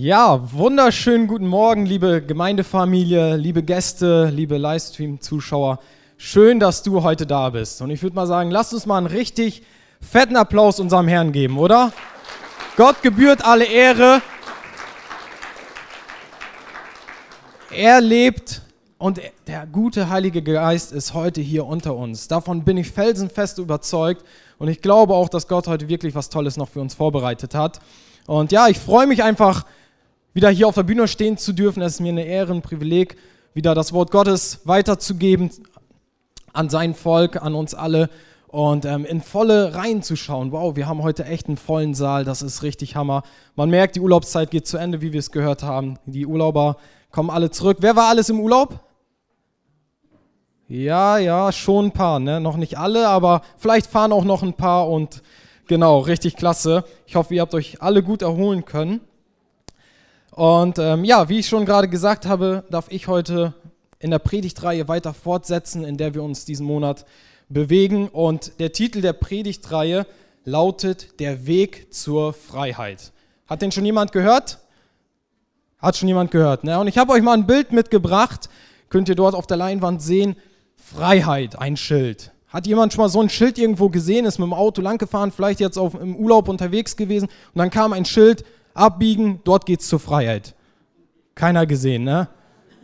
Ja, wunderschönen guten Morgen, liebe Gemeindefamilie, liebe Gäste, liebe Livestream-Zuschauer. Schön, dass du heute da bist. Und ich würde mal sagen, lasst uns mal einen richtig fetten Applaus unserem Herrn geben, oder? Gott gebührt alle Ehre. Er lebt und der gute Heilige Geist ist heute hier unter uns. Davon bin ich felsenfest überzeugt. Und ich glaube auch, dass Gott heute wirklich was Tolles noch für uns vorbereitet hat. Und ja, ich freue mich einfach, wieder hier auf der Bühne stehen zu dürfen. Es ist mir eine Ehre, ein Privileg, wieder das Wort Gottes weiterzugeben an sein Volk, an uns alle und ähm, in volle Reihen zu schauen. Wow, wir haben heute echt einen vollen Saal, das ist richtig Hammer. Man merkt, die Urlaubszeit geht zu Ende, wie wir es gehört haben. Die Urlauber kommen alle zurück. Wer war alles im Urlaub? Ja, ja, schon ein paar, ne? Noch nicht alle, aber vielleicht fahren auch noch ein paar und genau, richtig klasse. Ich hoffe, ihr habt euch alle gut erholen können. Und ähm, ja, wie ich schon gerade gesagt habe, darf ich heute in der Predigtreihe weiter fortsetzen, in der wir uns diesen Monat bewegen. Und der Titel der Predigtreihe lautet Der Weg zur Freiheit. Hat den schon jemand gehört? Hat schon jemand gehört. Ne? Und ich habe euch mal ein Bild mitgebracht. Könnt ihr dort auf der Leinwand sehen. Freiheit, ein Schild. Hat jemand schon mal so ein Schild irgendwo gesehen, ist mit dem Auto langgefahren, vielleicht jetzt auf, im Urlaub unterwegs gewesen und dann kam ein Schild, abbiegen, dort geht's zur Freiheit. Keiner gesehen, ne?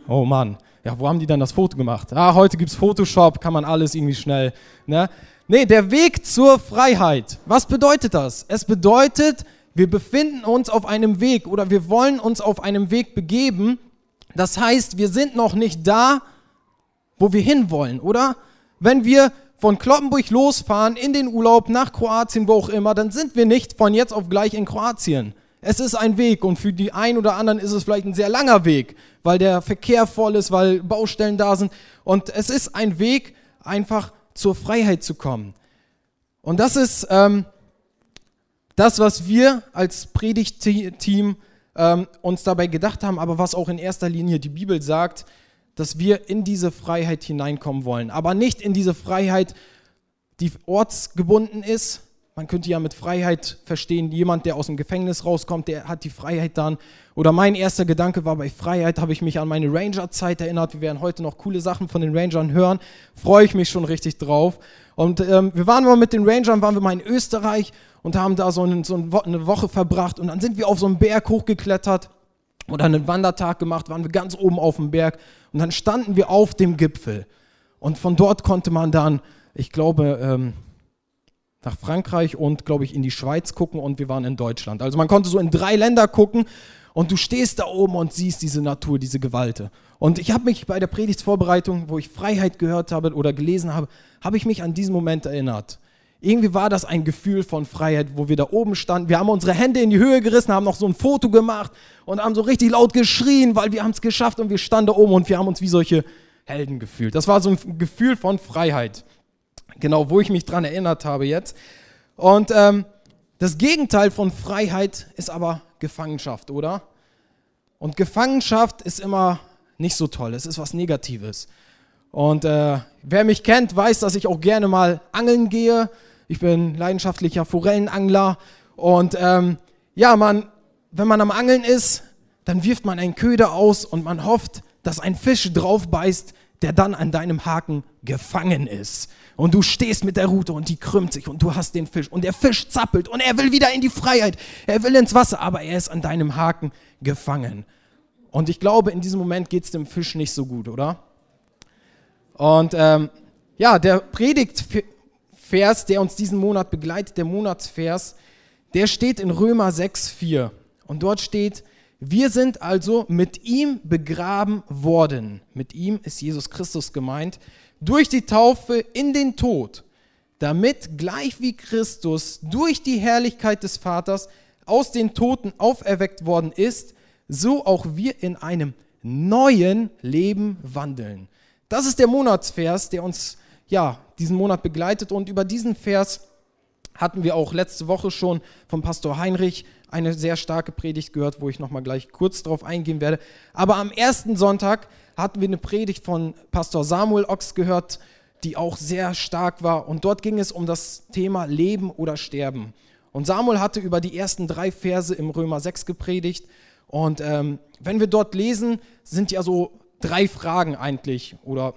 Oh Mann. Ja, wo haben die dann das Foto gemacht? Ah, heute gibt's Photoshop, kann man alles irgendwie schnell, ne? Nee, der Weg zur Freiheit. Was bedeutet das? Es bedeutet, wir befinden uns auf einem Weg oder wir wollen uns auf einem Weg begeben. Das heißt, wir sind noch nicht da, wo wir hinwollen, oder? Wenn wir von Kloppenburg losfahren in den Urlaub nach Kroatien, wo auch immer, dann sind wir nicht von jetzt auf gleich in Kroatien. Es ist ein Weg und für die einen oder anderen ist es vielleicht ein sehr langer Weg, weil der Verkehr voll ist, weil Baustellen da sind. Und es ist ein Weg, einfach zur Freiheit zu kommen. Und das ist ähm, das, was wir als Predigtteam ähm, uns dabei gedacht haben, aber was auch in erster Linie die Bibel sagt, dass wir in diese Freiheit hineinkommen wollen. Aber nicht in diese Freiheit, die ortsgebunden ist, man könnte ja mit Freiheit verstehen, jemand, der aus dem Gefängnis rauskommt, der hat die Freiheit dann. Oder mein erster Gedanke war, bei Freiheit habe ich mich an meine Ranger-Zeit erinnert. Wir werden heute noch coole Sachen von den Rangern hören. Freue ich mich schon richtig drauf. Und ähm, wir waren mal mit den Rangern, waren wir mal in Österreich und haben da so, einen, so eine Woche verbracht. Und dann sind wir auf so einen Berg hochgeklettert oder einen Wandertag gemacht, waren wir ganz oben auf dem Berg. Und dann standen wir auf dem Gipfel. Und von dort konnte man dann, ich glaube, ähm, nach Frankreich und, glaube ich, in die Schweiz gucken und wir waren in Deutschland. Also man konnte so in drei Länder gucken und du stehst da oben und siehst diese Natur, diese Gewalte. Und ich habe mich bei der Predigtsvorbereitung, wo ich Freiheit gehört habe oder gelesen habe, habe ich mich an diesen Moment erinnert. Irgendwie war das ein Gefühl von Freiheit, wo wir da oben standen. Wir haben unsere Hände in die Höhe gerissen, haben noch so ein Foto gemacht und haben so richtig laut geschrien, weil wir haben es geschafft und wir standen da oben und wir haben uns wie solche Helden gefühlt. Das war so ein Gefühl von Freiheit. Genau, wo ich mich dran erinnert habe jetzt. Und ähm, das Gegenteil von Freiheit ist aber Gefangenschaft, oder? Und Gefangenschaft ist immer nicht so toll. Es ist was Negatives. Und äh, wer mich kennt, weiß, dass ich auch gerne mal angeln gehe. Ich bin leidenschaftlicher Forellenangler. Und ähm, ja, man, wenn man am Angeln ist, dann wirft man einen Köder aus und man hofft, dass ein Fisch drauf beißt, der dann an deinem Haken gefangen ist und du stehst mit der Rute und die krümmt sich und du hast den Fisch und der Fisch zappelt und er will wieder in die Freiheit, er will ins Wasser, aber er ist an deinem Haken gefangen. Und ich glaube, in diesem Moment geht es dem Fisch nicht so gut, oder? Und ähm, ja, der Predigtvers, der uns diesen Monat begleitet, der Monatsvers, der steht in Römer 6,4. Und dort steht, wir sind also mit ihm begraben worden. Mit ihm ist Jesus Christus gemeint durch die Taufe in den Tod, damit gleich wie Christus durch die Herrlichkeit des Vaters aus den Toten auferweckt worden ist, so auch wir in einem neuen Leben wandeln. Das ist der Monatsvers, der uns ja diesen Monat begleitet und über diesen Vers hatten wir auch letzte Woche schon vom Pastor Heinrich eine sehr starke Predigt gehört, wo ich nochmal gleich kurz darauf eingehen werde. Aber am ersten Sonntag hatten wir eine Predigt von Pastor Samuel Ochs gehört, die auch sehr stark war. Und dort ging es um das Thema Leben oder Sterben. Und Samuel hatte über die ersten drei Verse im Römer 6 gepredigt. Und ähm, wenn wir dort lesen, sind ja so drei Fragen eigentlich. Oder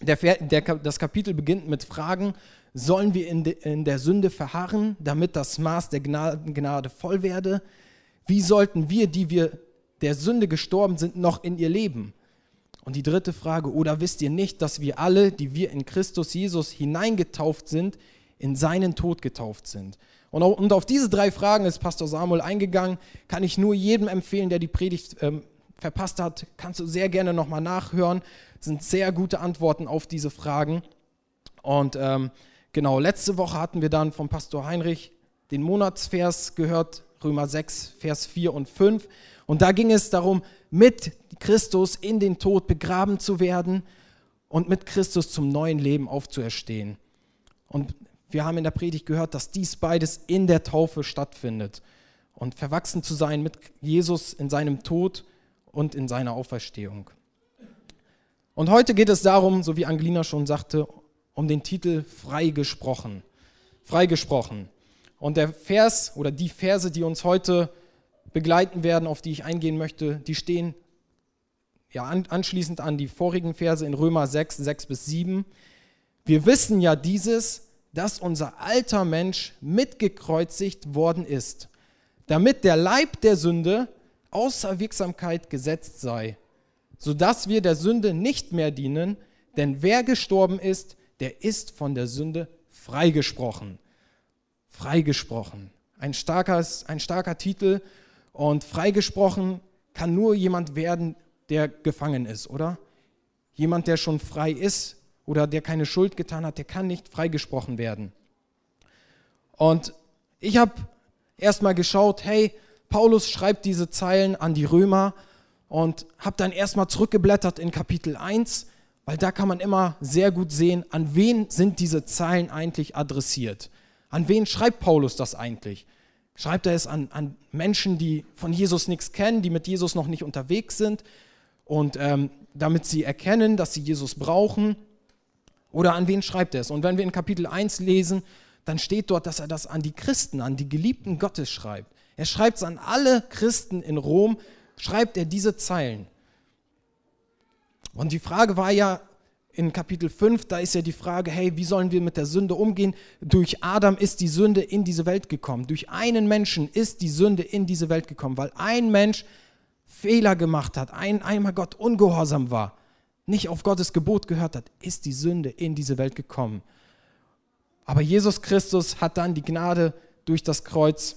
der, der, das Kapitel beginnt mit Fragen Sollen wir in, de, in der Sünde verharren, damit das Maß der Gnade, Gnade voll werde? Wie sollten wir, die wir der Sünde gestorben sind, noch in ihr leben? Und die dritte Frage, oder wisst ihr nicht, dass wir alle, die wir in Christus Jesus hineingetauft sind, in seinen Tod getauft sind? Und auf diese drei Fragen ist Pastor Samuel eingegangen. Kann ich nur jedem empfehlen, der die Predigt ähm, verpasst hat, kannst du sehr gerne nochmal nachhören. Das sind sehr gute Antworten auf diese Fragen. Und ähm, Genau, letzte Woche hatten wir dann vom Pastor Heinrich den Monatsvers gehört, Römer 6, Vers 4 und 5. Und da ging es darum, mit Christus in den Tod begraben zu werden und mit Christus zum neuen Leben aufzuerstehen. Und wir haben in der Predigt gehört, dass dies beides in der Taufe stattfindet. Und verwachsen zu sein mit Jesus in seinem Tod und in seiner Auferstehung. Und heute geht es darum, so wie Angelina schon sagte, um den Titel Freigesprochen. Freigesprochen. Und der Vers oder die Verse, die uns heute begleiten werden, auf die ich eingehen möchte, die stehen ja anschließend an die vorigen Verse in Römer 6, 6 bis 7. Wir wissen ja dieses, dass unser alter Mensch mitgekreuzigt worden ist, damit der Leib der Sünde außer Wirksamkeit gesetzt sei, sodass wir der Sünde nicht mehr dienen, denn wer gestorben ist, der ist von der Sünde freigesprochen. Freigesprochen. Ein, starkes, ein starker Titel und freigesprochen kann nur jemand werden, der gefangen ist, oder? Jemand, der schon frei ist oder der keine Schuld getan hat, der kann nicht freigesprochen werden. Und ich habe erstmal geschaut, hey, Paulus schreibt diese Zeilen an die Römer und habe dann erstmal zurückgeblättert in Kapitel 1 weil da kann man immer sehr gut sehen, an wen sind diese Zeilen eigentlich adressiert. An wen schreibt Paulus das eigentlich? Schreibt er es an, an Menschen, die von Jesus nichts kennen, die mit Jesus noch nicht unterwegs sind und ähm, damit sie erkennen, dass sie Jesus brauchen? Oder an wen schreibt er es? Und wenn wir in Kapitel 1 lesen, dann steht dort, dass er das an die Christen, an die Geliebten Gottes schreibt. Er schreibt es an alle Christen in Rom, schreibt er diese Zeilen. Und die Frage war ja in Kapitel 5, da ist ja die Frage, hey, wie sollen wir mit der Sünde umgehen? Durch Adam ist die Sünde in diese Welt gekommen. Durch einen Menschen ist die Sünde in diese Welt gekommen, weil ein Mensch Fehler gemacht hat, ein, einmal Gott ungehorsam war, nicht auf Gottes Gebot gehört hat, ist die Sünde in diese Welt gekommen. Aber Jesus Christus hat dann die Gnade durch das Kreuz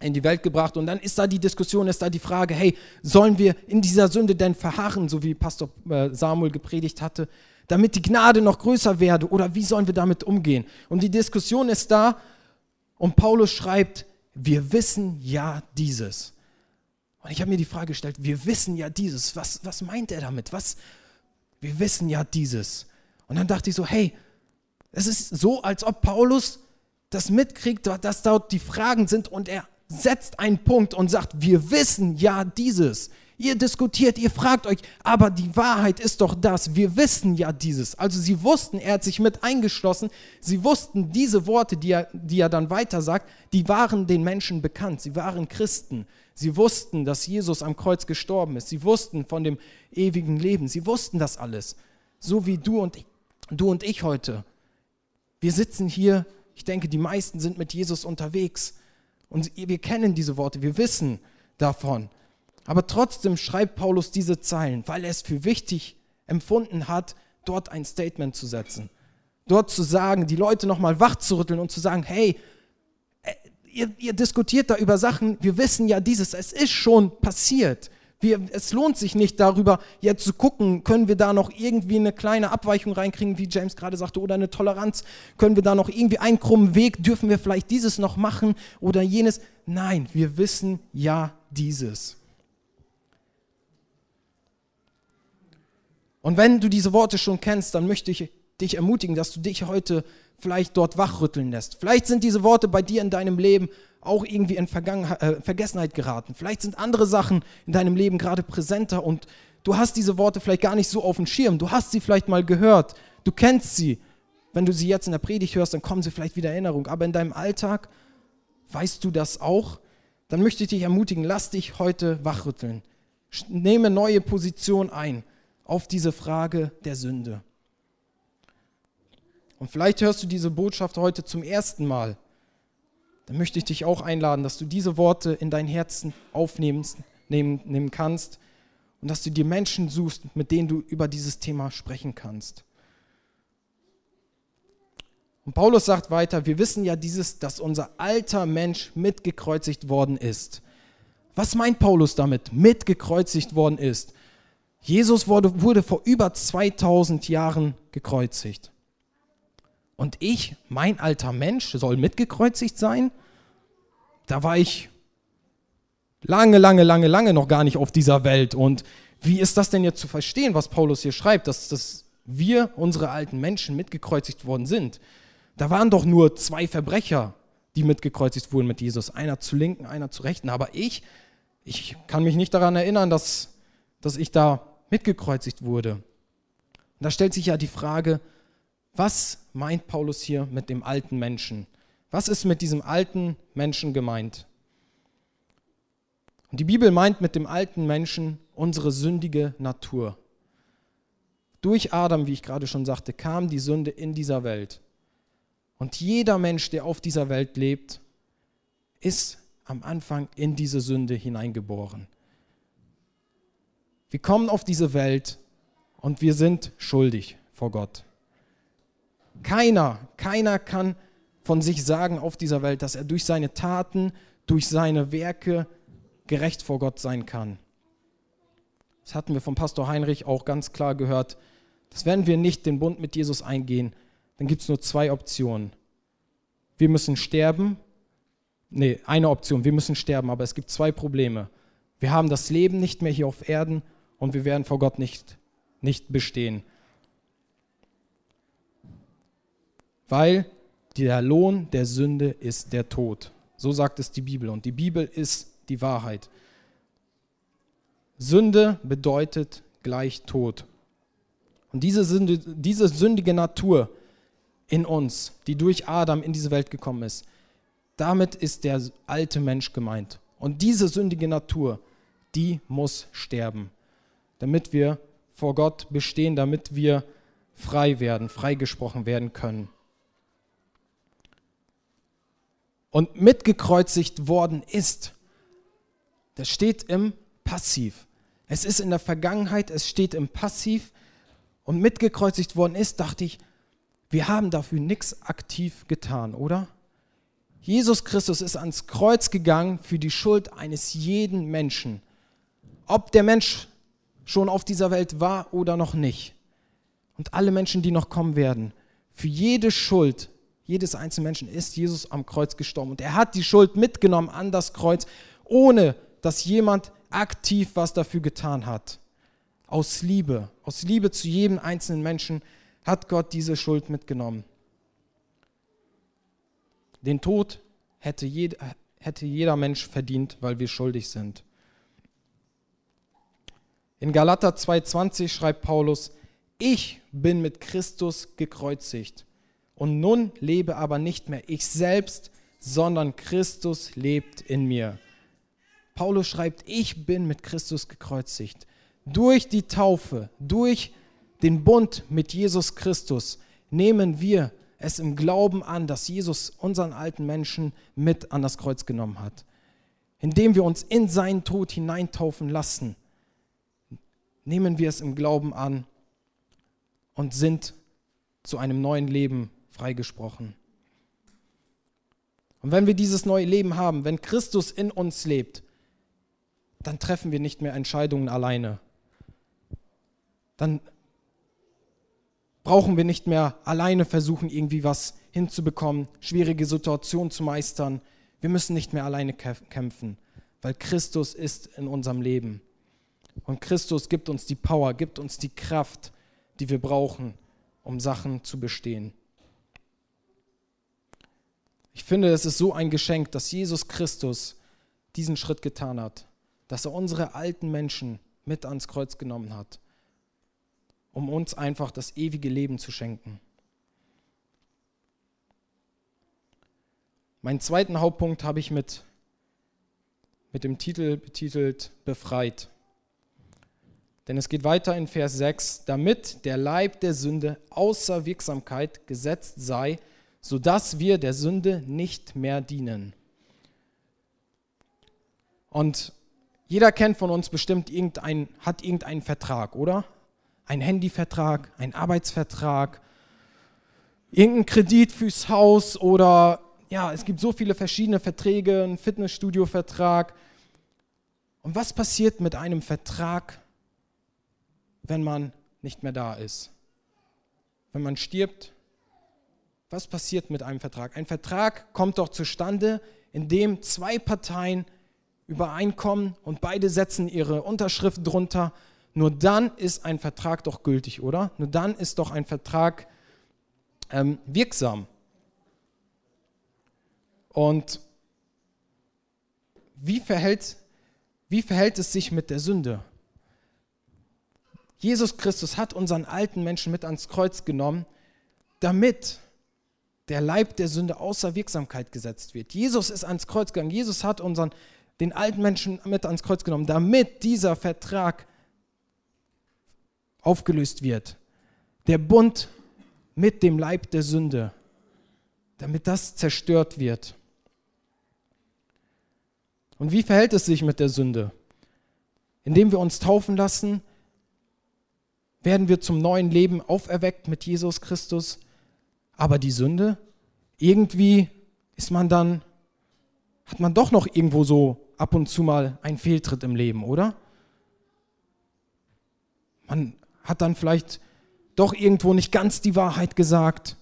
in die Welt gebracht. Und dann ist da die Diskussion, ist da die Frage, hey, sollen wir in dieser Sünde denn verharren, so wie Pastor äh, Samuel gepredigt hatte, damit die Gnade noch größer werde? Oder wie sollen wir damit umgehen? Und die Diskussion ist da und Paulus schreibt, wir wissen ja dieses. Und ich habe mir die Frage gestellt, wir wissen ja dieses. Was, was meint er damit? Was? Wir wissen ja dieses. Und dann dachte ich so, hey, es ist so, als ob Paulus das mitkriegt, dass dort die Fragen sind und er setzt einen Punkt und sagt, wir wissen ja dieses. Ihr diskutiert, ihr fragt euch, aber die Wahrheit ist doch das, wir wissen ja dieses. Also sie wussten, er hat sich mit eingeschlossen, sie wussten diese Worte, die er, die er dann weiter sagt, die waren den Menschen bekannt, sie waren Christen. Sie wussten, dass Jesus am Kreuz gestorben ist, sie wussten von dem ewigen Leben, sie wussten das alles. So wie du und, du und ich heute. Wir sitzen hier, ich denke, die meisten sind mit Jesus unterwegs und wir kennen diese Worte, wir wissen davon. Aber trotzdem schreibt Paulus diese Zeilen, weil er es für wichtig empfunden hat, dort ein Statement zu setzen. Dort zu sagen, die Leute nochmal wach zu rütteln und zu sagen, hey, äh, ihr, ihr diskutiert da über Sachen, wir wissen ja dieses, es ist schon passiert. Wir, es lohnt sich nicht darüber, jetzt zu gucken, können wir da noch irgendwie eine kleine Abweichung reinkriegen, wie James gerade sagte, oder eine Toleranz, können wir da noch irgendwie einen krummen Weg, dürfen wir vielleicht dieses noch machen oder jenes. Nein, wir wissen ja dieses. Und wenn du diese Worte schon kennst, dann möchte ich dich ermutigen, dass du dich heute vielleicht dort wachrütteln lässt. Vielleicht sind diese Worte bei dir in deinem Leben auch irgendwie in äh, Vergessenheit geraten. Vielleicht sind andere Sachen in deinem Leben gerade präsenter und du hast diese Worte vielleicht gar nicht so auf dem Schirm. Du hast sie vielleicht mal gehört. Du kennst sie. Wenn du sie jetzt in der Predigt hörst, dann kommen sie vielleicht wieder in Erinnerung. Aber in deinem Alltag weißt du das auch? Dann möchte ich dich ermutigen, lass dich heute wachrütteln. Nehme neue Position ein auf diese Frage der Sünde. Und vielleicht hörst du diese Botschaft heute zum ersten Mal. Dann möchte ich dich auch einladen, dass du diese Worte in dein Herzen aufnehmen nehmen, nehmen kannst und dass du dir Menschen suchst, mit denen du über dieses Thema sprechen kannst. Und Paulus sagt weiter, wir wissen ja dieses, dass unser alter Mensch mitgekreuzigt worden ist. Was meint Paulus damit, mitgekreuzigt worden ist? Jesus wurde, wurde vor über 2000 Jahren gekreuzigt. Und ich, mein alter Mensch, soll mitgekreuzigt sein? Da war ich lange, lange, lange, lange noch gar nicht auf dieser Welt. Und wie ist das denn jetzt zu verstehen, was Paulus hier schreibt, dass, dass wir, unsere alten Menschen, mitgekreuzigt worden sind? Da waren doch nur zwei Verbrecher, die mitgekreuzigt wurden mit Jesus. Einer zu linken, einer zu rechten. Aber ich, ich kann mich nicht daran erinnern, dass, dass ich da mitgekreuzigt wurde. Und da stellt sich ja die Frage, was meint Paulus hier mit dem alten Menschen? Was ist mit diesem alten Menschen gemeint? Und die Bibel meint mit dem alten Menschen unsere sündige Natur. Durch Adam, wie ich gerade schon sagte, kam die Sünde in dieser Welt. Und jeder Mensch, der auf dieser Welt lebt, ist am Anfang in diese Sünde hineingeboren. Wir kommen auf diese Welt und wir sind schuldig vor Gott. Keiner, keiner kann von sich sagen auf dieser Welt, dass er durch seine Taten, durch seine Werke gerecht vor Gott sein kann. Das hatten wir vom Pastor Heinrich auch ganz klar gehört. Dass wenn wir nicht den Bund mit Jesus eingehen, dann gibt es nur zwei Optionen. Wir müssen sterben. Nee, eine Option, wir müssen sterben, aber es gibt zwei Probleme. Wir haben das Leben nicht mehr hier auf Erden und wir werden vor Gott nicht, nicht bestehen. Weil der Lohn der Sünde ist der Tod. So sagt es die Bibel und die Bibel ist die Wahrheit. Sünde bedeutet gleich Tod. Und diese, Sünde, diese sündige Natur in uns, die durch Adam in diese Welt gekommen ist, damit ist der alte Mensch gemeint. Und diese sündige Natur, die muss sterben, damit wir vor Gott bestehen, damit wir frei werden, freigesprochen werden können. Und mitgekreuzigt worden ist. Das steht im Passiv. Es ist in der Vergangenheit, es steht im Passiv und mitgekreuzigt worden ist, dachte ich, wir haben dafür nichts aktiv getan, oder? Jesus Christus ist ans Kreuz gegangen für die Schuld eines jeden Menschen. Ob der Mensch schon auf dieser Welt war oder noch nicht. Und alle Menschen, die noch kommen werden. Für jede Schuld jedes einzelne Menschen ist Jesus am Kreuz gestorben. Und er hat die Schuld mitgenommen an das Kreuz, ohne dass jemand aktiv was dafür getan hat. Aus Liebe, aus Liebe zu jedem einzelnen Menschen hat Gott diese Schuld mitgenommen. Den Tod hätte, jed, hätte jeder Mensch verdient, weil wir schuldig sind. In Galater 2,20 schreibt Paulus: Ich bin mit Christus gekreuzigt. Und nun lebe aber nicht mehr ich selbst, sondern Christus lebt in mir. Paulus schreibt, ich bin mit Christus gekreuzigt. Durch die Taufe, durch den Bund mit Jesus Christus nehmen wir es im Glauben an, dass Jesus unseren alten Menschen mit an das Kreuz genommen hat. Indem wir uns in seinen Tod hineintaufen lassen, nehmen wir es im Glauben an und sind zu einem neuen Leben freigesprochen. Und wenn wir dieses neue Leben haben, wenn Christus in uns lebt, dann treffen wir nicht mehr Entscheidungen alleine. Dann brauchen wir nicht mehr alleine versuchen, irgendwie was hinzubekommen, schwierige Situationen zu meistern. Wir müssen nicht mehr alleine kämpfen, weil Christus ist in unserem Leben. Und Christus gibt uns die Power, gibt uns die Kraft, die wir brauchen, um Sachen zu bestehen. Ich finde, es ist so ein Geschenk, dass Jesus Christus diesen Schritt getan hat, dass er unsere alten Menschen mit ans Kreuz genommen hat, um uns einfach das ewige Leben zu schenken. Meinen zweiten Hauptpunkt habe ich mit, mit dem Titel betitelt Befreit. Denn es geht weiter in Vers 6, damit der Leib der Sünde außer Wirksamkeit gesetzt sei, sodass wir der Sünde nicht mehr dienen. Und jeder kennt von uns bestimmt irgendein, hat irgendeinen Vertrag, oder? Ein Handyvertrag, ein Arbeitsvertrag, irgendein Kredit fürs Haus oder ja, es gibt so viele verschiedene Verträge, ein Fitnessstudio-Vertrag. Und was passiert mit einem Vertrag, wenn man nicht mehr da ist? Wenn man stirbt? Was passiert mit einem Vertrag? Ein Vertrag kommt doch zustande, indem zwei Parteien übereinkommen und beide setzen ihre Unterschrift drunter. Nur dann ist ein Vertrag doch gültig, oder? Nur dann ist doch ein Vertrag ähm, wirksam. Und wie verhält, wie verhält es sich mit der Sünde? Jesus Christus hat unseren alten Menschen mit ans Kreuz genommen, damit der Leib der Sünde außer Wirksamkeit gesetzt wird. Jesus ist ans Kreuz gegangen. Jesus hat unseren, den alten Menschen mit ans Kreuz genommen, damit dieser Vertrag aufgelöst wird. Der Bund mit dem Leib der Sünde, damit das zerstört wird. Und wie verhält es sich mit der Sünde? Indem wir uns taufen lassen, werden wir zum neuen Leben auferweckt mit Jesus Christus. Aber die Sünde, irgendwie ist man dann, hat man doch noch irgendwo so ab und zu mal einen Fehltritt im Leben, oder? Man hat dann vielleicht doch irgendwo nicht ganz die Wahrheit gesagt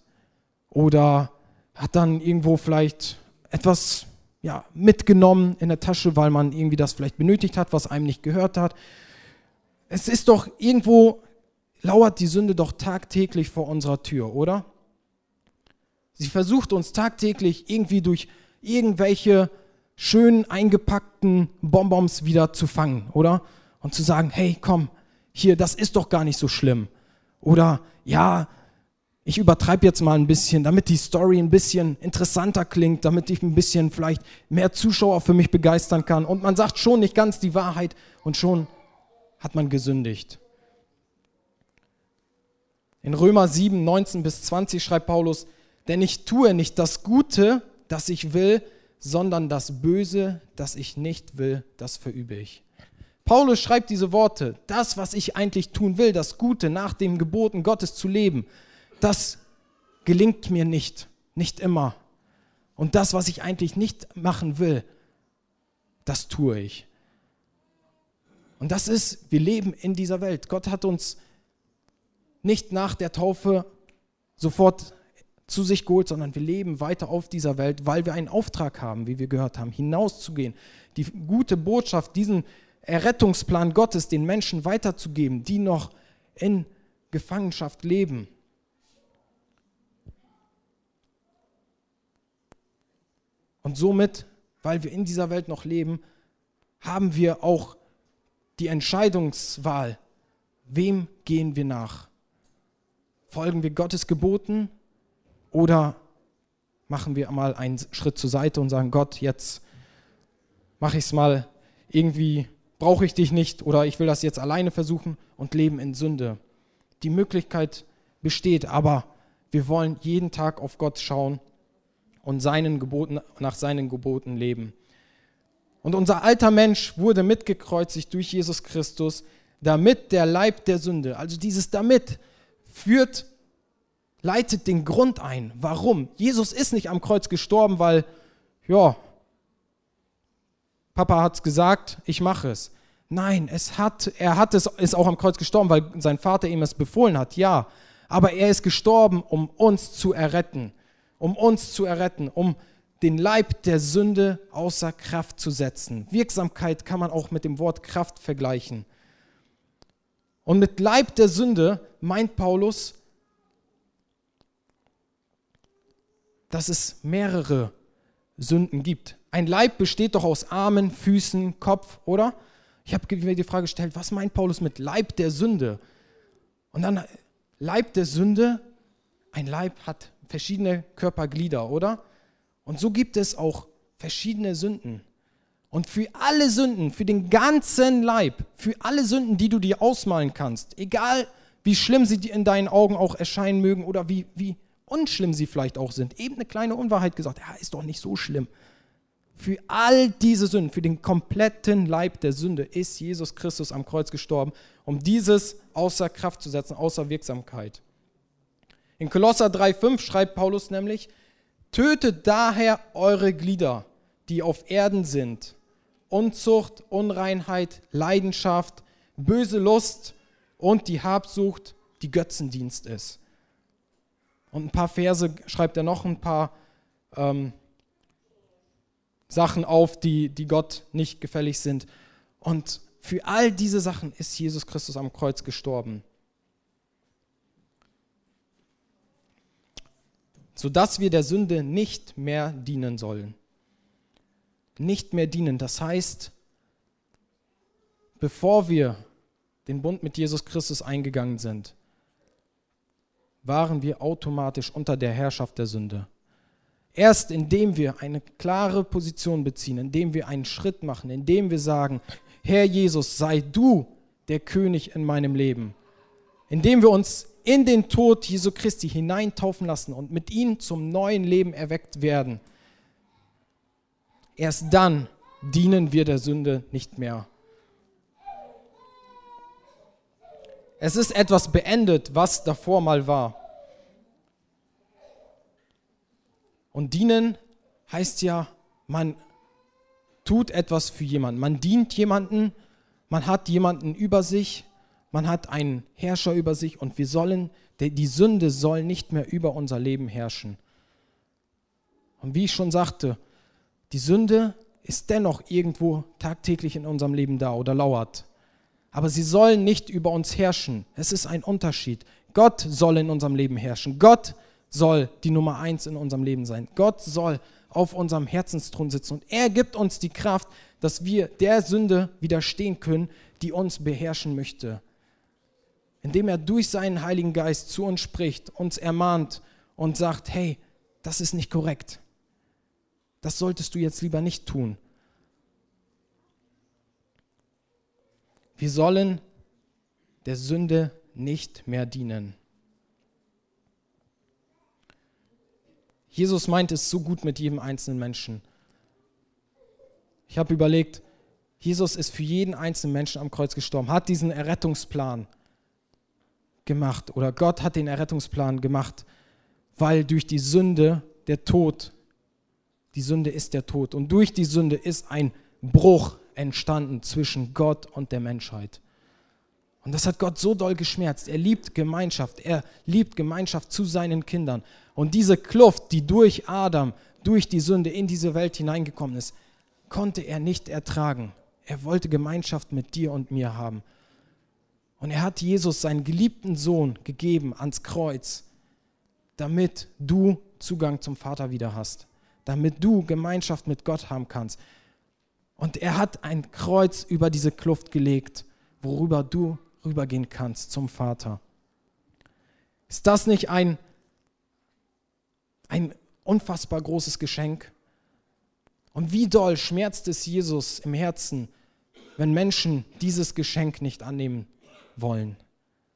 oder hat dann irgendwo vielleicht etwas ja, mitgenommen in der Tasche, weil man irgendwie das vielleicht benötigt hat, was einem nicht gehört hat. Es ist doch irgendwo, lauert die Sünde doch tagtäglich vor unserer Tür, oder? Sie versucht uns tagtäglich irgendwie durch irgendwelche schön eingepackten Bonbons wieder zu fangen, oder? Und zu sagen, hey, komm, hier, das ist doch gar nicht so schlimm. Oder ja, ich übertreibe jetzt mal ein bisschen, damit die Story ein bisschen interessanter klingt, damit ich ein bisschen vielleicht mehr Zuschauer für mich begeistern kann. Und man sagt schon nicht ganz die Wahrheit und schon hat man gesündigt. In Römer 7, 19 bis 20 schreibt Paulus, denn ich tue nicht das Gute, das ich will, sondern das Böse, das ich nicht will, das verübe ich. Paulus schreibt diese Worte, das, was ich eigentlich tun will, das Gute nach den Geboten Gottes zu leben, das gelingt mir nicht, nicht immer. Und das, was ich eigentlich nicht machen will, das tue ich. Und das ist, wir leben in dieser Welt. Gott hat uns nicht nach der Taufe sofort zu sich geholt, sondern wir leben weiter auf dieser Welt, weil wir einen Auftrag haben, wie wir gehört haben, hinauszugehen, die gute Botschaft, diesen Errettungsplan Gottes den Menschen weiterzugeben, die noch in Gefangenschaft leben. Und somit, weil wir in dieser Welt noch leben, haben wir auch die Entscheidungswahl, wem gehen wir nach? Folgen wir Gottes Geboten oder machen wir mal einen Schritt zur Seite und sagen, Gott, jetzt mache ich es mal, irgendwie brauche ich dich nicht oder ich will das jetzt alleine versuchen und leben in Sünde. Die Möglichkeit besteht, aber wir wollen jeden Tag auf Gott schauen und seinen Geboten, nach seinen Geboten leben. Und unser alter Mensch wurde mitgekreuzigt durch Jesus Christus, damit der Leib der Sünde, also dieses damit, führt, leitet den Grund ein. Warum? Jesus ist nicht am Kreuz gestorben, weil, ja, Papa hat es gesagt, ich mache es. Nein, es hat, er hat es, ist auch am Kreuz gestorben, weil sein Vater ihm es befohlen hat, ja. Aber er ist gestorben, um uns zu erretten um uns zu erretten, um den Leib der Sünde außer Kraft zu setzen. Wirksamkeit kann man auch mit dem Wort Kraft vergleichen. Und mit Leib der Sünde meint Paulus, dass es mehrere Sünden gibt. Ein Leib besteht doch aus Armen, Füßen, Kopf, oder? Ich habe mir die Frage gestellt, was meint Paulus mit Leib der Sünde? Und dann Leib der Sünde, ein Leib hat verschiedene Körperglieder, oder? Und so gibt es auch verschiedene Sünden. Und für alle Sünden, für den ganzen Leib, für alle Sünden, die du dir ausmalen kannst, egal wie schlimm sie in deinen Augen auch erscheinen mögen oder wie, wie unschlimm sie vielleicht auch sind, eben eine kleine Unwahrheit gesagt, ja, ist doch nicht so schlimm. Für all diese Sünden, für den kompletten Leib der Sünde ist Jesus Christus am Kreuz gestorben, um dieses außer Kraft zu setzen, außer Wirksamkeit. In Kolosser 3,5 schreibt Paulus nämlich, tötet daher eure Glieder, die auf Erden sind, Unzucht, Unreinheit, Leidenschaft, böse Lust und die Habsucht, die Götzendienst ist. Und ein paar Verse schreibt er noch ein paar ähm, Sachen auf, die, die Gott nicht gefällig sind. Und für all diese Sachen ist Jesus Christus am Kreuz gestorben. Sodass wir der Sünde nicht mehr dienen sollen nicht mehr dienen. Das heißt, bevor wir den Bund mit Jesus Christus eingegangen sind, waren wir automatisch unter der Herrschaft der Sünde. Erst indem wir eine klare Position beziehen, indem wir einen Schritt machen, indem wir sagen, Herr Jesus, sei du der König in meinem Leben, indem wir uns in den Tod Jesu Christi hineintaufen lassen und mit ihm zum neuen Leben erweckt werden, Erst dann dienen wir der Sünde nicht mehr. Es ist etwas beendet, was davor mal war. Und dienen heißt ja, man tut etwas für jemanden. Man dient jemanden, man hat jemanden über sich, man hat einen Herrscher über sich und wir sollen, die Sünde soll nicht mehr über unser Leben herrschen. Und wie ich schon sagte, die Sünde ist dennoch irgendwo tagtäglich in unserem Leben da oder lauert. Aber sie soll nicht über uns herrschen. Es ist ein Unterschied. Gott soll in unserem Leben herrschen. Gott soll die Nummer eins in unserem Leben sein. Gott soll auf unserem Herzensthron sitzen. Und er gibt uns die Kraft, dass wir der Sünde widerstehen können, die uns beherrschen möchte. Indem er durch seinen Heiligen Geist zu uns spricht, uns ermahnt und sagt, hey, das ist nicht korrekt. Das solltest du jetzt lieber nicht tun. Wir sollen der Sünde nicht mehr dienen. Jesus meint es so gut mit jedem einzelnen Menschen. Ich habe überlegt, Jesus ist für jeden einzelnen Menschen am Kreuz gestorben, hat diesen Errettungsplan gemacht oder Gott hat den Errettungsplan gemacht, weil durch die Sünde der Tod die Sünde ist der Tod. Und durch die Sünde ist ein Bruch entstanden zwischen Gott und der Menschheit. Und das hat Gott so doll geschmerzt. Er liebt Gemeinschaft. Er liebt Gemeinschaft zu seinen Kindern. Und diese Kluft, die durch Adam, durch die Sünde in diese Welt hineingekommen ist, konnte er nicht ertragen. Er wollte Gemeinschaft mit dir und mir haben. Und er hat Jesus, seinen geliebten Sohn, gegeben ans Kreuz, damit du Zugang zum Vater wieder hast damit du Gemeinschaft mit Gott haben kannst. Und er hat ein Kreuz über diese Kluft gelegt, worüber du rübergehen kannst zum Vater. Ist das nicht ein, ein unfassbar großes Geschenk? Und wie doll schmerzt es Jesus im Herzen, wenn Menschen dieses Geschenk nicht annehmen wollen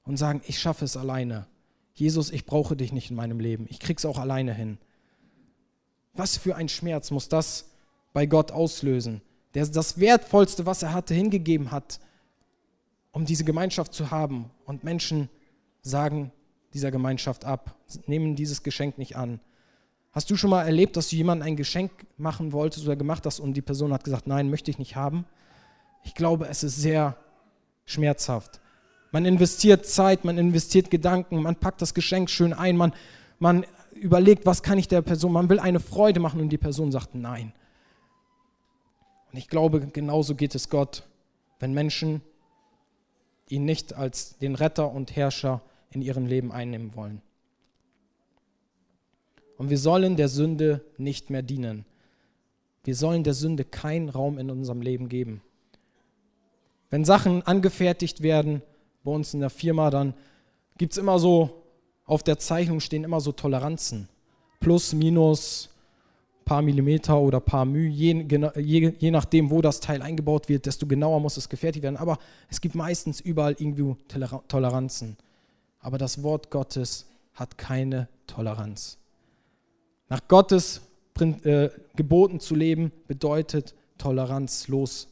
und sagen, ich schaffe es alleine. Jesus, ich brauche dich nicht in meinem Leben. Ich krieg's auch alleine hin. Was für ein Schmerz muss das bei Gott auslösen, der das Wertvollste, was er hatte, hingegeben hat, um diese Gemeinschaft zu haben. Und Menschen sagen dieser Gemeinschaft ab, nehmen dieses Geschenk nicht an. Hast du schon mal erlebt, dass du jemandem ein Geschenk machen wolltest oder gemacht hast und die Person hat gesagt, nein, möchte ich nicht haben? Ich glaube, es ist sehr schmerzhaft. Man investiert Zeit, man investiert Gedanken, man packt das Geschenk schön ein, man, man überlegt, was kann ich der Person, man will eine Freude machen und die Person sagt nein. Und ich glaube, genauso geht es Gott, wenn Menschen ihn nicht als den Retter und Herrscher in ihrem Leben einnehmen wollen. Und wir sollen der Sünde nicht mehr dienen. Wir sollen der Sünde keinen Raum in unserem Leben geben. Wenn Sachen angefertigt werden bei uns in der Firma, dann gibt es immer so, auf der Zeichnung stehen immer so Toleranzen. Plus, minus, paar Millimeter oder paar Mühe, je, je, je, nachdem, wo das Teil eingebaut wird, desto genauer muss es gefertigt werden. Aber es gibt meistens überall irgendwie Toleranzen. Aber das Wort Gottes hat keine Toleranz. Nach Gottes äh, Geboten zu leben bedeutet toleranzlos.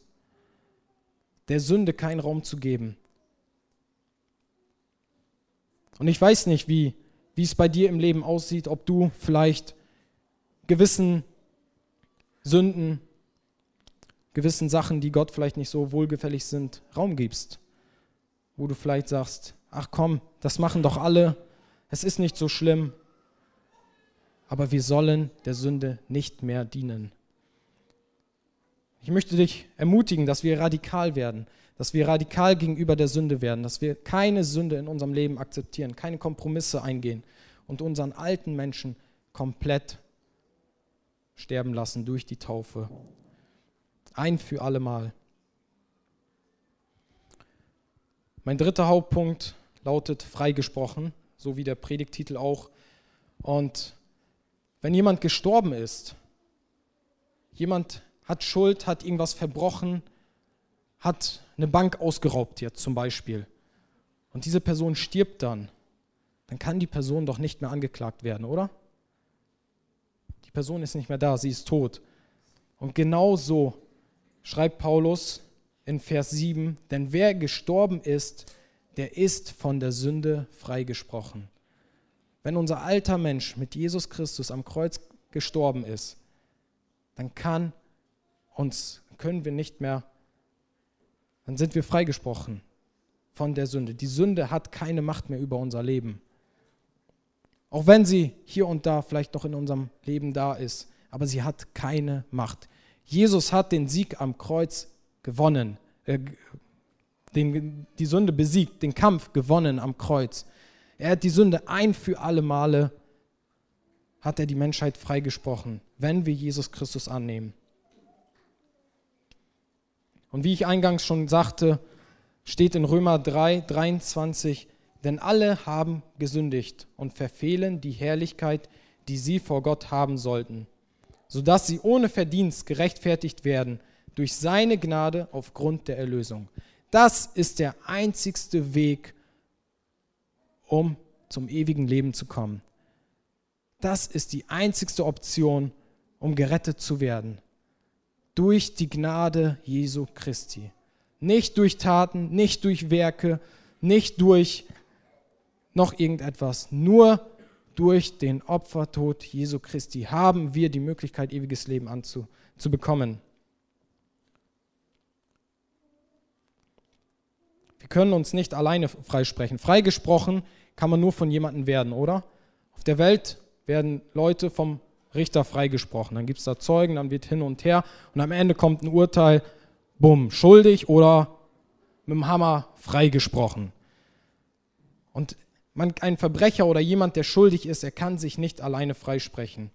Der Sünde keinen Raum zu geben. Und ich weiß nicht, wie, wie es bei dir im Leben aussieht, ob du vielleicht gewissen Sünden, gewissen Sachen, die Gott vielleicht nicht so wohlgefällig sind, Raum gibst. Wo du vielleicht sagst, ach komm, das machen doch alle, es ist nicht so schlimm. Aber wir sollen der Sünde nicht mehr dienen. Ich möchte dich ermutigen, dass wir radikal werden, dass wir radikal gegenüber der Sünde werden, dass wir keine Sünde in unserem Leben akzeptieren, keine Kompromisse eingehen und unseren alten Menschen komplett sterben lassen durch die Taufe. Ein für allemal. Mein dritter Hauptpunkt lautet freigesprochen, so wie der Predigtitel auch. Und wenn jemand gestorben ist, jemand hat Schuld, hat irgendwas verbrochen, hat eine Bank ausgeraubt jetzt zum Beispiel, und diese Person stirbt dann, dann kann die Person doch nicht mehr angeklagt werden, oder? Person ist nicht mehr da, sie ist tot. Und genau so schreibt Paulus in Vers 7, denn wer gestorben ist, der ist von der Sünde freigesprochen. Wenn unser alter Mensch mit Jesus Christus am Kreuz gestorben ist, dann kann uns, können wir nicht mehr, dann sind wir freigesprochen von der Sünde. Die Sünde hat keine Macht mehr über unser Leben. Auch wenn sie hier und da vielleicht noch in unserem Leben da ist, aber sie hat keine Macht. Jesus hat den Sieg am Kreuz gewonnen, äh, den, die Sünde besiegt, den Kampf gewonnen am Kreuz. Er hat die Sünde ein für alle Male, hat er die Menschheit freigesprochen, wenn wir Jesus Christus annehmen. Und wie ich eingangs schon sagte, steht in Römer 3, 23, denn alle haben gesündigt und verfehlen die Herrlichkeit, die sie vor Gott haben sollten, sodass sie ohne Verdienst gerechtfertigt werden durch seine Gnade aufgrund der Erlösung. Das ist der einzigste Weg, um zum ewigen Leben zu kommen. Das ist die einzigste Option, um gerettet zu werden. Durch die Gnade Jesu Christi. Nicht durch Taten, nicht durch Werke, nicht durch noch irgendetwas. Nur durch den Opfertod Jesu Christi haben wir die Möglichkeit, ewiges Leben anzu, zu bekommen. Wir können uns nicht alleine freisprechen. Freigesprochen kann man nur von jemandem werden, oder? Auf der Welt werden Leute vom Richter freigesprochen. Dann gibt es da Zeugen, dann wird hin und her und am Ende kommt ein Urteil, bumm, schuldig oder mit dem Hammer freigesprochen. Und man, ein Verbrecher oder jemand, der schuldig ist, er kann sich nicht alleine freisprechen.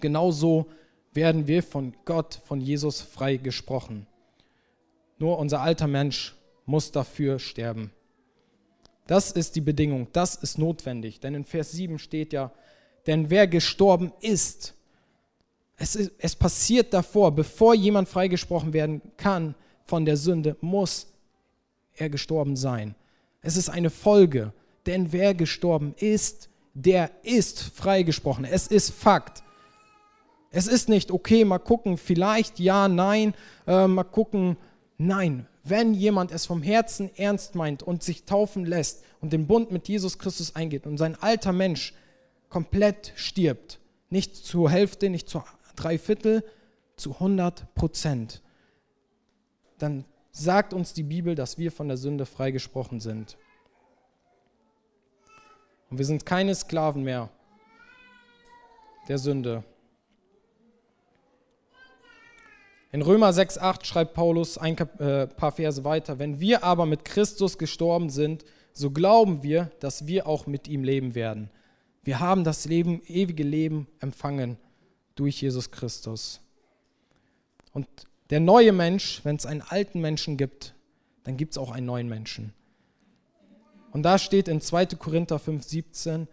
Genauso werden wir von Gott, von Jesus frei gesprochen. Nur unser alter Mensch muss dafür sterben. Das ist die Bedingung, das ist notwendig. Denn in Vers 7 steht ja, denn wer gestorben ist, es, ist, es passiert davor, bevor jemand freigesprochen werden kann von der Sünde, muss er gestorben sein. Es ist eine Folge. Denn wer gestorben ist, der ist freigesprochen. Es ist Fakt. Es ist nicht, okay, mal gucken, vielleicht ja, nein, äh, mal gucken, nein. Wenn jemand es vom Herzen ernst meint und sich taufen lässt und den Bund mit Jesus Christus eingeht und sein alter Mensch komplett stirbt, nicht zur Hälfte, nicht zu drei Viertel, zu 100 Prozent, dann sagt uns die Bibel, dass wir von der Sünde freigesprochen sind. Und wir sind keine Sklaven mehr der Sünde. In Römer 6,8 schreibt Paulus ein äh, paar Verse weiter: Wenn wir aber mit Christus gestorben sind, so glauben wir, dass wir auch mit ihm leben werden. Wir haben das Leben, ewige Leben empfangen durch Jesus Christus. Und der neue Mensch, wenn es einen alten Menschen gibt, dann gibt es auch einen neuen Menschen. Und da steht in 2. Korinther 5,17,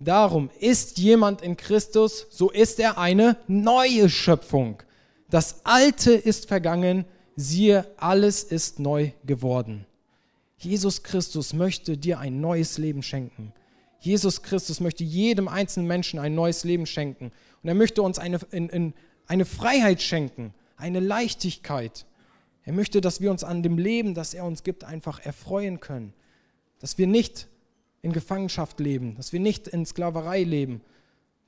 darum ist jemand in Christus, so ist er eine neue Schöpfung. Das Alte ist vergangen, siehe, alles ist neu geworden. Jesus Christus möchte dir ein neues Leben schenken. Jesus Christus möchte jedem einzelnen Menschen ein neues Leben schenken. Und er möchte uns eine, in, in, eine Freiheit schenken, eine Leichtigkeit. Er möchte, dass wir uns an dem Leben, das er uns gibt, einfach erfreuen können dass wir nicht in Gefangenschaft leben, dass wir nicht in Sklaverei leben,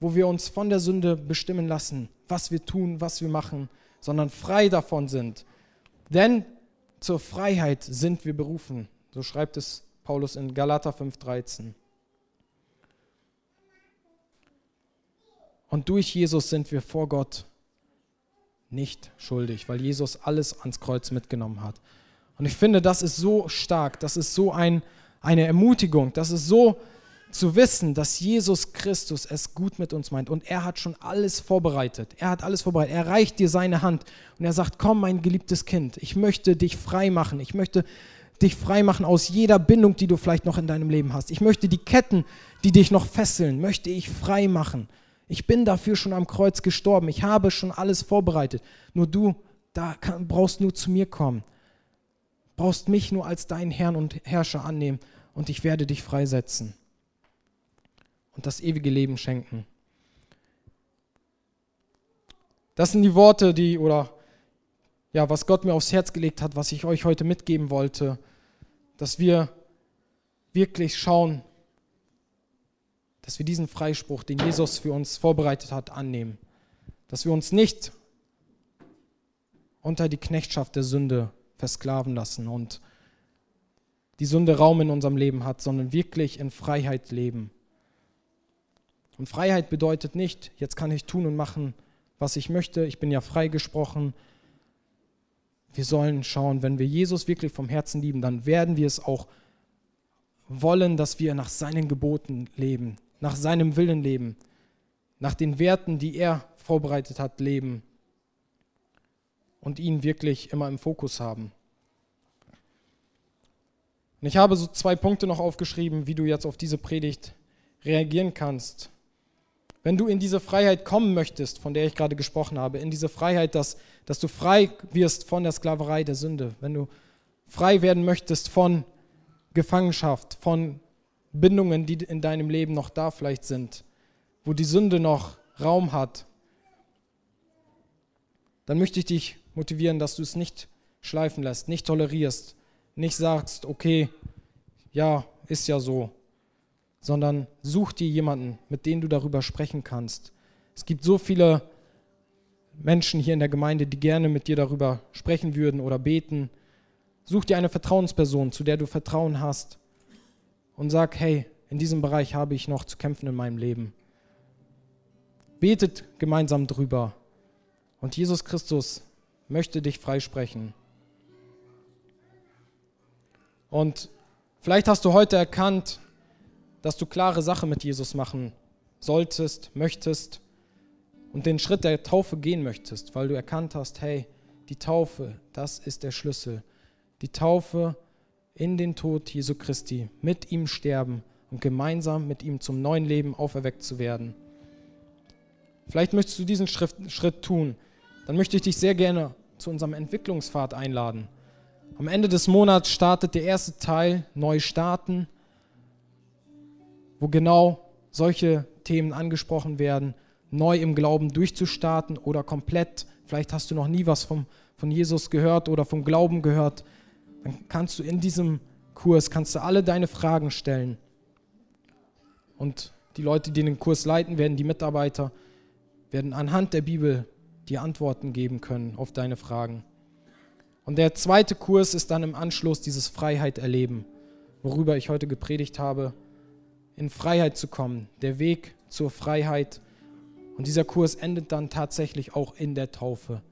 wo wir uns von der Sünde bestimmen lassen, was wir tun, was wir machen, sondern frei davon sind. Denn zur Freiheit sind wir berufen. So schreibt es Paulus in Galater 5:13. Und durch Jesus sind wir vor Gott nicht schuldig, weil Jesus alles ans Kreuz mitgenommen hat. Und ich finde, das ist so stark, das ist so ein, eine Ermutigung. Das ist so zu wissen, dass Jesus Christus es gut mit uns meint und er hat schon alles vorbereitet. Er hat alles vorbereitet. Er reicht dir seine Hand und er sagt, komm mein geliebtes Kind, ich möchte dich frei machen. Ich möchte dich frei machen aus jeder Bindung, die du vielleicht noch in deinem Leben hast. Ich möchte die Ketten, die dich noch fesseln, möchte ich frei machen. Ich bin dafür schon am Kreuz gestorben. Ich habe schon alles vorbereitet. Nur du, da kann, brauchst nur zu mir kommen. Brauchst mich nur als deinen Herrn und Herrscher annehmen und ich werde dich freisetzen und das ewige Leben schenken. Das sind die Worte, die oder ja, was Gott mir aufs Herz gelegt hat, was ich euch heute mitgeben wollte, dass wir wirklich schauen, dass wir diesen Freispruch, den Jesus für uns vorbereitet hat, annehmen. Dass wir uns nicht unter die Knechtschaft der Sünde versklaven lassen und die Sünde Raum in unserem Leben hat, sondern wirklich in Freiheit leben. Und Freiheit bedeutet nicht, jetzt kann ich tun und machen, was ich möchte, ich bin ja freigesprochen. Wir sollen schauen, wenn wir Jesus wirklich vom Herzen lieben, dann werden wir es auch wollen, dass wir nach seinen Geboten leben, nach seinem Willen leben, nach den Werten, die er vorbereitet hat, leben und ihn wirklich immer im Fokus haben. Und ich habe so zwei Punkte noch aufgeschrieben, wie du jetzt auf diese Predigt reagieren kannst. Wenn du in diese Freiheit kommen möchtest, von der ich gerade gesprochen habe, in diese Freiheit, dass, dass du frei wirst von der Sklaverei der Sünde, wenn du frei werden möchtest von Gefangenschaft, von Bindungen, die in deinem Leben noch da vielleicht sind, wo die Sünde noch Raum hat, dann möchte ich dich motivieren, dass du es nicht schleifen lässt, nicht tolerierst, nicht sagst, okay, ja, ist ja so, sondern such dir jemanden, mit dem du darüber sprechen kannst. Es gibt so viele Menschen hier in der Gemeinde, die gerne mit dir darüber sprechen würden oder beten. Such dir eine Vertrauensperson, zu der du Vertrauen hast und sag, hey, in diesem Bereich habe ich noch zu kämpfen in meinem Leben. Betet gemeinsam drüber. Und Jesus Christus möchte dich freisprechen. Und vielleicht hast du heute erkannt, dass du klare Sache mit Jesus machen solltest, möchtest und den Schritt der Taufe gehen möchtest, weil du erkannt hast, hey, die Taufe, das ist der Schlüssel. Die Taufe in den Tod Jesu Christi, mit ihm sterben und gemeinsam mit ihm zum neuen Leben auferweckt zu werden. Vielleicht möchtest du diesen Schritt, Schritt tun, dann möchte ich dich sehr gerne zu unserem Entwicklungspfad einladen. Am Ende des Monats startet der erste Teil Neu starten, wo genau solche Themen angesprochen werden, neu im Glauben durchzustarten oder komplett, vielleicht hast du noch nie was vom, von Jesus gehört oder vom Glauben gehört, dann kannst du in diesem Kurs, kannst du alle deine Fragen stellen. Und die Leute, die den Kurs leiten werden, die Mitarbeiter, werden anhand der Bibel die Antworten geben können auf deine Fragen. Und der zweite Kurs ist dann im Anschluss dieses Freiheit erleben, worüber ich heute gepredigt habe, in Freiheit zu kommen, der Weg zur Freiheit. Und dieser Kurs endet dann tatsächlich auch in der Taufe.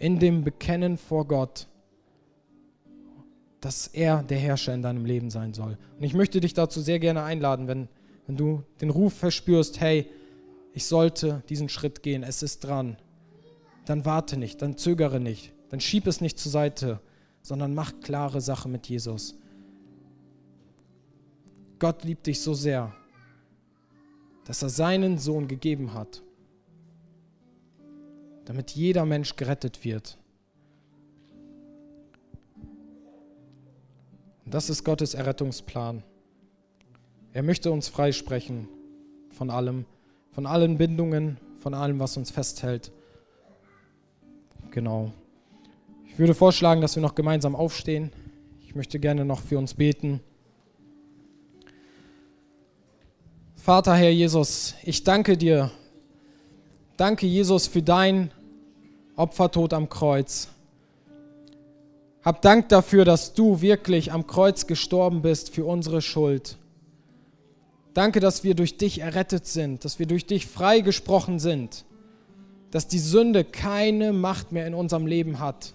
in dem Bekennen vor Gott, dass er der Herrscher in deinem Leben sein soll. Und ich möchte dich dazu sehr gerne einladen, wenn, wenn du den Ruf verspürst, hey, ich sollte diesen Schritt gehen, es ist dran, dann warte nicht, dann zögere nicht, dann schieb es nicht zur Seite, sondern mach klare Sache mit Jesus. Gott liebt dich so sehr, dass er seinen Sohn gegeben hat, damit jeder Mensch gerettet wird. Und das ist Gottes Errettungsplan. Er möchte uns freisprechen von allem, von allen Bindungen, von allem, was uns festhält. Genau. Ich würde vorschlagen, dass wir noch gemeinsam aufstehen. Ich möchte gerne noch für uns beten. Vater, Herr Jesus, ich danke dir. Danke, Jesus, für dein Opfertod am Kreuz. Hab Dank dafür, dass du wirklich am Kreuz gestorben bist für unsere Schuld. Danke, dass wir durch dich errettet sind, dass wir durch dich freigesprochen sind, dass die Sünde keine Macht mehr in unserem Leben hat,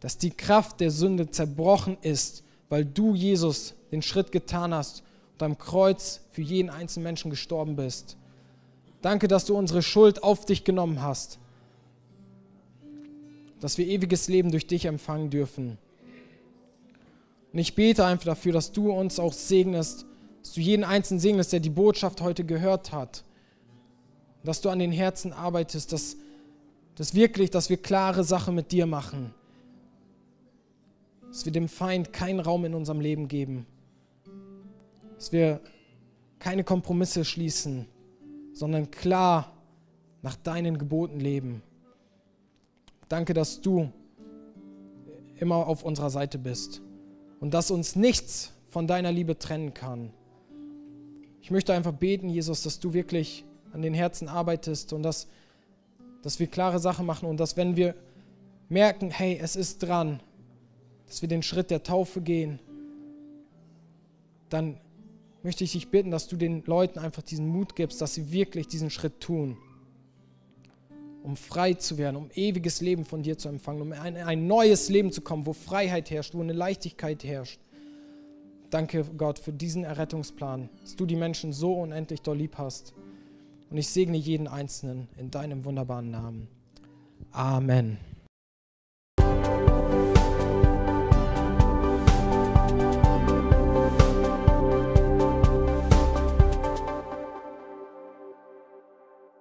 dass die Kraft der Sünde zerbrochen ist, weil du, Jesus, den Schritt getan hast und am Kreuz für jeden einzelnen Menschen gestorben bist. Danke, dass du unsere Schuld auf dich genommen hast, dass wir ewiges Leben durch dich empfangen dürfen. Und ich bete einfach dafür, dass du uns auch segnest, dass du jeden Einzelnen segnest, der die Botschaft heute gehört hat. Dass du an den Herzen arbeitest, dass, dass wirklich, dass wir klare Sachen mit dir machen. Dass wir dem Feind keinen Raum in unserem Leben geben. Dass wir keine Kompromisse schließen, sondern klar nach deinen Geboten leben. Danke, dass du immer auf unserer Seite bist und dass uns nichts von deiner Liebe trennen kann. Ich möchte einfach beten, Jesus, dass du wirklich an den Herzen arbeitest und dass, dass wir klare Sachen machen und dass wenn wir merken, hey, es ist dran, dass wir den Schritt der Taufe gehen, dann möchte ich dich bitten, dass du den Leuten einfach diesen Mut gibst, dass sie wirklich diesen Schritt tun, um frei zu werden, um ewiges Leben von dir zu empfangen, um ein, ein neues Leben zu kommen, wo Freiheit herrscht, wo eine Leichtigkeit herrscht. Danke, Gott, für diesen Errettungsplan, dass du die Menschen so unendlich doll lieb hast. Und ich segne jeden Einzelnen in deinem wunderbaren Namen. Amen.